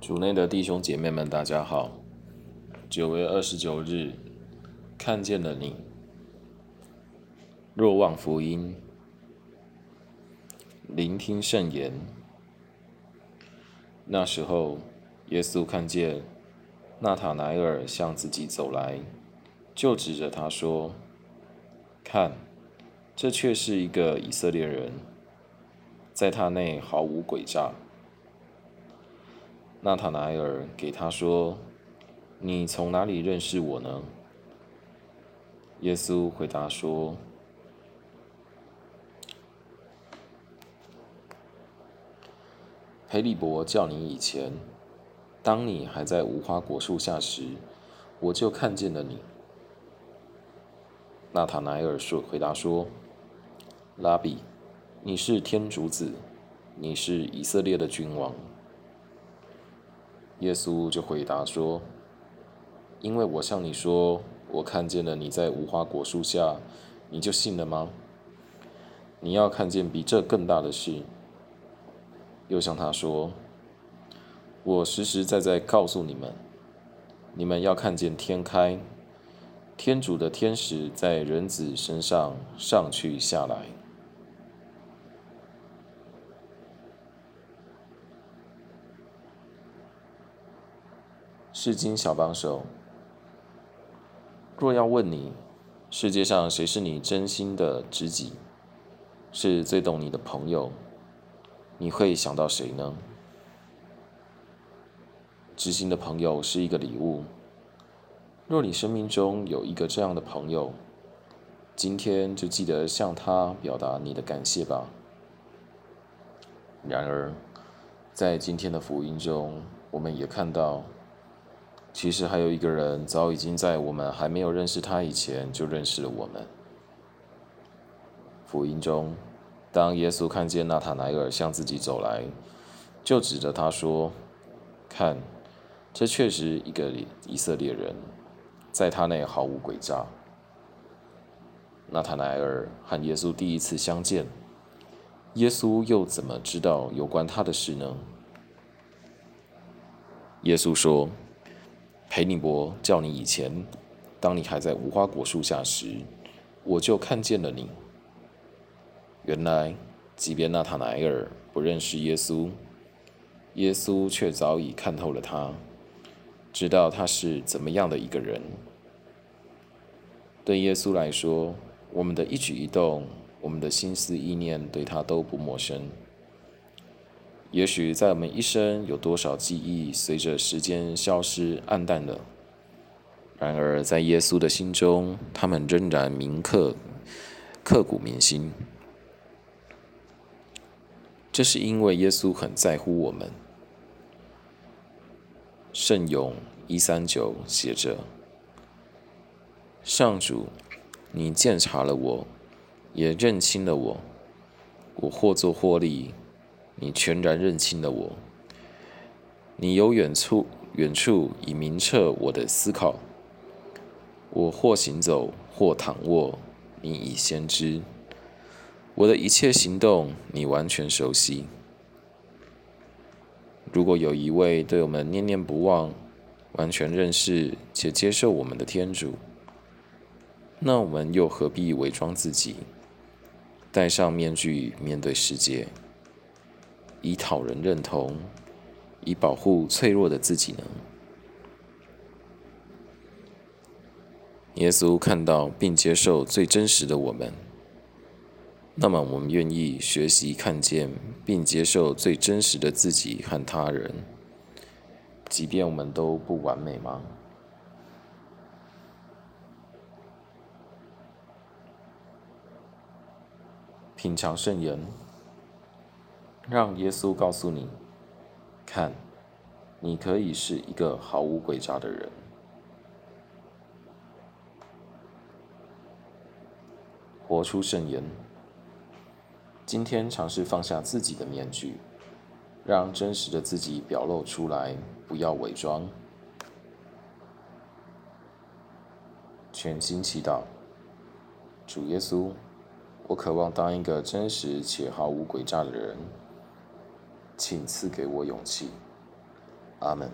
主内的弟兄姐妹们，大家好。九月二十九日，看见了你。若望福音，聆听圣言。那时候，耶稣看见纳塔乃尔向自己走来，就指着他说：“看，这却是一个以色列人，在他内毫无诡诈。”纳塔莱尔给他说：“你从哪里认识我呢？”耶稣回答说：“斐理伯叫你以前，当你还在无花果树下时，我就看见了你。”纳塔莱尔说：“回答说，拉比，你是天主子，你是以色列的君王。”耶稣就回答说：“因为我向你说，我看见了你在无花果树下，你就信了吗？你要看见比这更大的事。”又向他说：“我实实在在告诉你们，你们要看见天开，天主的天使在人子身上上去下来。”圣经小帮手，若要问你，世界上谁是你真心的知己，是最懂你的朋友，你会想到谁呢？知心的朋友是一个礼物。若你生命中有一个这样的朋友，今天就记得向他表达你的感谢吧。然而，在今天的福音中，我们也看到。其实还有一个人，早已经在我们还没有认识他以前就认识了我们。福音中，当耶稣看见纳塔莱尔向自己走来，就指着他说：“看，这确实一个以色列人，在他内毫无诡诈。”纳塔莱尔和耶稣第一次相见，耶稣又怎么知道有关他的事呢？耶稣说。裴尼伯叫你以前，当你还在无花果树下时，我就看见了你。原来，即便纳塔莱尔不认识耶稣，耶稣却早已看透了他，知道他是怎么样的一个人。对耶稣来说，我们的一举一动，我们的心思意念，对他都不陌生。也许在我们一生有多少记忆随着时间消失黯淡了，然而在耶稣的心中，他们仍然铭刻、刻骨铭心。这是因为耶稣很在乎我们。圣咏一三九写着：“上主，你鉴察了我，也认清了我，我或作或立。”你全然认清了我，你由远处远处已明彻我的思考。我或行走，或躺卧，你已先知。我的一切行动，你完全熟悉。如果有一位对我们念念不忘、完全认识且接受我们的天主，那我们又何必伪装自己，戴上面具面对世界？以讨人认同，以保护脆弱的自己呢？耶稣看到并接受最真实的我们，那么我们愿意学习看见并接受最真实的自己和他人，即便我们都不完美吗？品尝圣言。让耶稣告诉你：看，你可以是一个毫无诡诈的人。活出圣言。今天尝试放下自己的面具，让真实的自己表露出来，不要伪装。全心祈祷，主耶稣，我渴望当一个真实且毫无诡诈的人。请赐给我勇气，阿门。